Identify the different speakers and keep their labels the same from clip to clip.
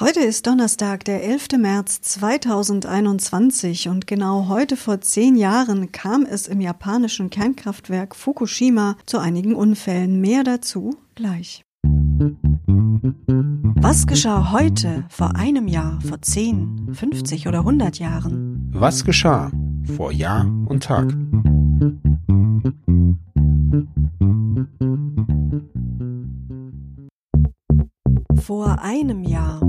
Speaker 1: Heute ist Donnerstag, der 11. März 2021 und genau heute vor zehn Jahren kam es im japanischen Kernkraftwerk Fukushima zu einigen Unfällen. Mehr dazu gleich. Was geschah heute, vor einem Jahr, vor 10, 50 oder 100 Jahren?
Speaker 2: Was geschah vor Jahr und Tag?
Speaker 1: Vor einem Jahr.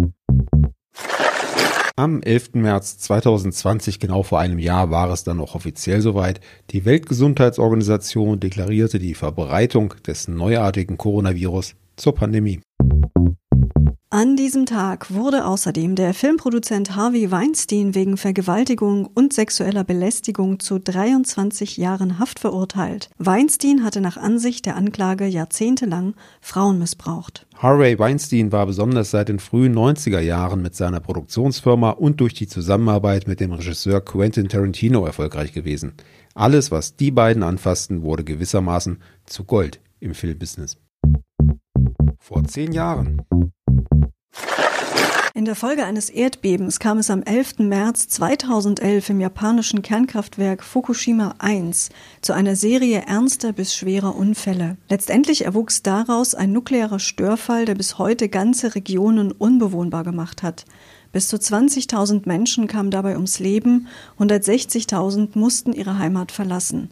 Speaker 2: Am 11. März 2020, genau vor einem Jahr, war es dann auch offiziell soweit. Die Weltgesundheitsorganisation deklarierte die Verbreitung des neuartigen Coronavirus zur Pandemie.
Speaker 1: An diesem Tag wurde außerdem der Filmproduzent Harvey Weinstein wegen Vergewaltigung und sexueller Belästigung zu 23 Jahren Haft verurteilt. Weinstein hatte nach Ansicht der Anklage jahrzehntelang Frauen missbraucht.
Speaker 2: Harvey Weinstein war besonders seit den frühen 90er Jahren mit seiner Produktionsfirma und durch die Zusammenarbeit mit dem Regisseur Quentin Tarantino erfolgreich gewesen. Alles, was die beiden anfassten, wurde gewissermaßen zu Gold im Filmbusiness. Vor zehn Jahren
Speaker 1: in der Folge eines Erdbebens kam es am 11. März 2011 im japanischen Kernkraftwerk Fukushima 1 zu einer Serie ernster bis schwerer Unfälle. Letztendlich erwuchs daraus ein nuklearer Störfall, der bis heute ganze Regionen unbewohnbar gemacht hat. Bis zu 20.000 Menschen kamen dabei ums Leben, 160.000 mussten ihre Heimat verlassen.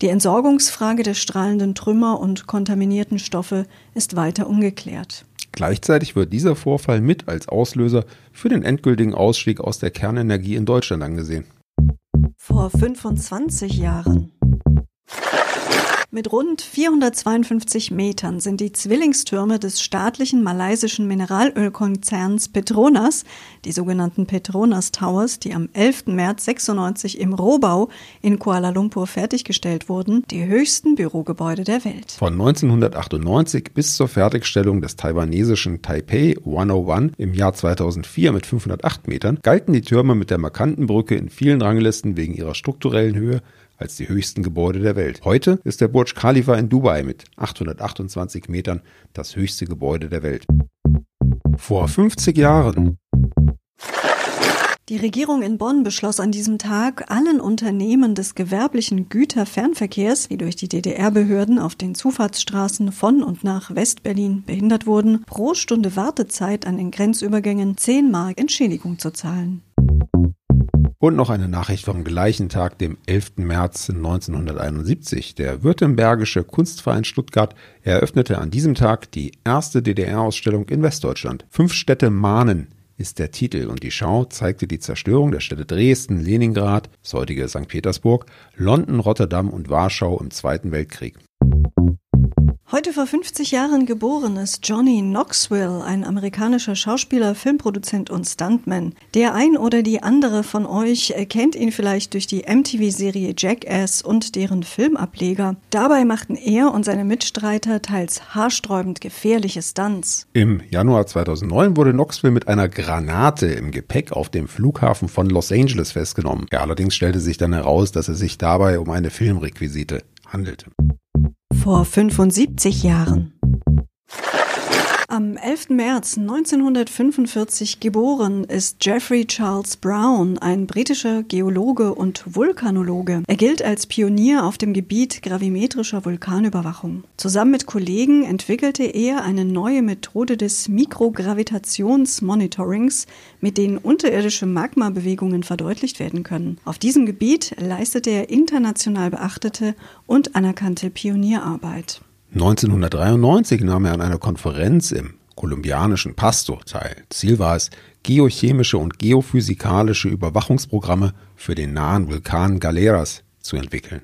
Speaker 1: Die Entsorgungsfrage der strahlenden Trümmer und kontaminierten Stoffe ist weiter ungeklärt.
Speaker 2: Gleichzeitig wird dieser Vorfall mit als Auslöser für den endgültigen Ausstieg aus der Kernenergie in Deutschland angesehen.
Speaker 1: Vor 25 Jahren. Mit rund 452 Metern sind die Zwillingstürme des staatlichen malaysischen Mineralölkonzerns Petronas, die sogenannten Petronas Towers, die am 11. März 96 im Rohbau in Kuala Lumpur fertiggestellt wurden, die höchsten Bürogebäude der Welt.
Speaker 2: Von 1998 bis zur Fertigstellung des taiwanesischen Taipei 101 im Jahr 2004 mit 508 Metern galten die Türme mit der markanten Brücke in vielen Ranglisten wegen ihrer strukturellen Höhe als die höchsten Gebäude der Welt. Heute ist der Burj Khalifa in Dubai mit 828 Metern das höchste Gebäude der Welt. Vor 50 Jahren
Speaker 1: die Regierung in Bonn beschloss an diesem Tag, allen Unternehmen des gewerblichen Güterfernverkehrs, die durch die DDR-Behörden auf den Zufahrtsstraßen von und nach Westberlin behindert wurden, pro Stunde Wartezeit an den Grenzübergängen 10 Mark Entschädigung zu zahlen.
Speaker 2: Und noch eine Nachricht vom gleichen Tag, dem 11. März 1971. Der Württembergische Kunstverein Stuttgart eröffnete an diesem Tag die erste DDR-Ausstellung in Westdeutschland. Fünf Städte mahnen ist der Titel und die Schau zeigte die Zerstörung der Städte Dresden, Leningrad, das heutige St. Petersburg, London, Rotterdam und Warschau im Zweiten Weltkrieg.
Speaker 1: Heute vor 50 Jahren geboren ist Johnny Knoxville, ein amerikanischer Schauspieler, Filmproduzent und Stuntman. Der ein oder die andere von euch kennt ihn vielleicht durch die MTV-Serie Jackass und deren Filmableger. Dabei machten er und seine Mitstreiter teils haarsträubend gefährliche Stunts.
Speaker 2: Im Januar 2009 wurde Knoxville mit einer Granate im Gepäck auf dem Flughafen von Los Angeles festgenommen. Ja, allerdings stellte sich dann heraus, dass es sich dabei um eine Filmrequisite handelte
Speaker 1: vor 75 Jahren. Am 11. März 1945 geboren ist Jeffrey Charles Brown, ein britischer Geologe und Vulkanologe. Er gilt als Pionier auf dem Gebiet gravimetrischer Vulkanüberwachung. Zusammen mit Kollegen entwickelte er eine neue Methode des Mikrogravitationsmonitorings, mit denen unterirdische Magmabewegungen verdeutlicht werden können. Auf diesem Gebiet leistete er international beachtete und anerkannte Pionierarbeit.
Speaker 2: 1993 nahm er an einer Konferenz im kolumbianischen Pasto teil. Ziel war es, geochemische und geophysikalische Überwachungsprogramme für den nahen Vulkan Galeras zu entwickeln.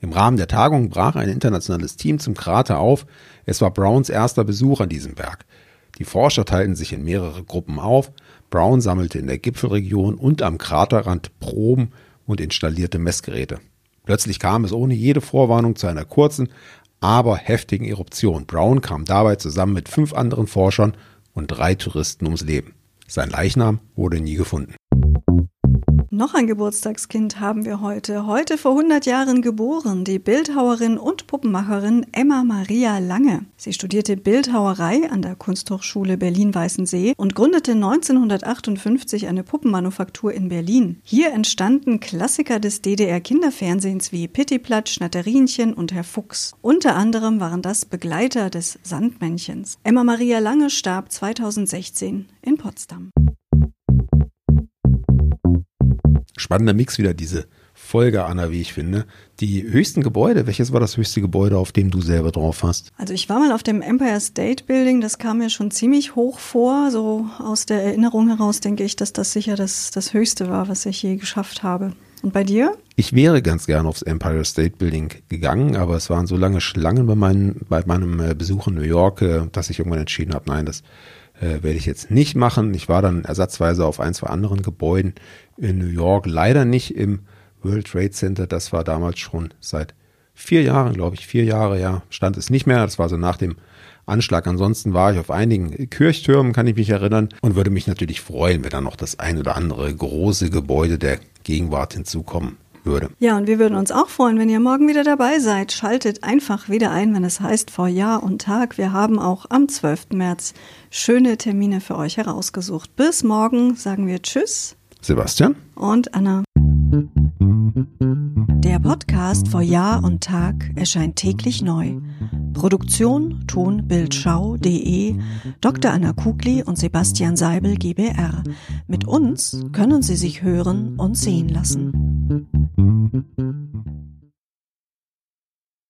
Speaker 2: Im Rahmen der Tagung brach ein internationales Team zum Krater auf. Es war Browns erster Besuch an diesem Berg. Die Forscher teilten sich in mehrere Gruppen auf. Brown sammelte in der Gipfelregion und am Kraterrand Proben und installierte Messgeräte. Plötzlich kam es ohne jede Vorwarnung zu einer kurzen, aber heftigen Eruption. Brown kam dabei zusammen mit fünf anderen Forschern und drei Touristen ums Leben. Sein Leichnam wurde nie gefunden.
Speaker 1: Noch ein Geburtstagskind haben wir heute. Heute vor 100 Jahren geboren, die Bildhauerin und Puppenmacherin Emma Maria Lange. Sie studierte Bildhauerei an der Kunsthochschule Berlin-Weißensee und gründete 1958 eine Puppenmanufaktur in Berlin. Hier entstanden Klassiker des DDR-Kinderfernsehens wie Pittiplatsch, Schnatterinchen und Herr Fuchs. Unter anderem waren das Begleiter des Sandmännchens. Emma Maria Lange starb 2016 in Potsdam.
Speaker 2: Spannender Mix wieder diese Folge, Anna, wie ich finde. Die höchsten Gebäude, welches war das höchste Gebäude, auf dem du selber drauf hast?
Speaker 1: Also ich war mal auf dem Empire State Building, das kam mir schon ziemlich hoch vor. So aus der Erinnerung heraus denke ich, dass das sicher das, das höchste war, was ich je geschafft habe. Und bei dir?
Speaker 2: Ich wäre ganz gerne aufs Empire State Building gegangen, aber es waren so lange Schlangen bei, meinen, bei meinem äh, Besuch in New York, äh, dass ich irgendwann entschieden habe, nein, das äh, werde ich jetzt nicht machen. Ich war dann ersatzweise auf ein, zwei anderen Gebäuden in New York, leider nicht im World Trade Center. Das war damals schon seit vier Jahren, glaube ich, vier Jahre, ja, stand es nicht mehr. Das war so nach dem Anschlag. Ansonsten war ich auf einigen Kirchtürmen, kann ich mich erinnern, und würde mich natürlich freuen, wenn da noch das ein oder andere große Gebäude der Gegenwart hinzukommen würde.
Speaker 1: Ja, und wir würden uns auch freuen, wenn ihr morgen wieder dabei seid. Schaltet einfach wieder ein, wenn es heißt vor Jahr und Tag. Wir haben auch am 12. März schöne Termine für euch herausgesucht. Bis morgen sagen wir Tschüss.
Speaker 2: Sebastian
Speaker 1: und Anna. Der Podcast vor Jahr und Tag erscheint täglich neu. Produktion tonbildschau.de Dr. Anna Kugli und Sebastian Seibel GBR. Mit uns können Sie sich hören und sehen lassen.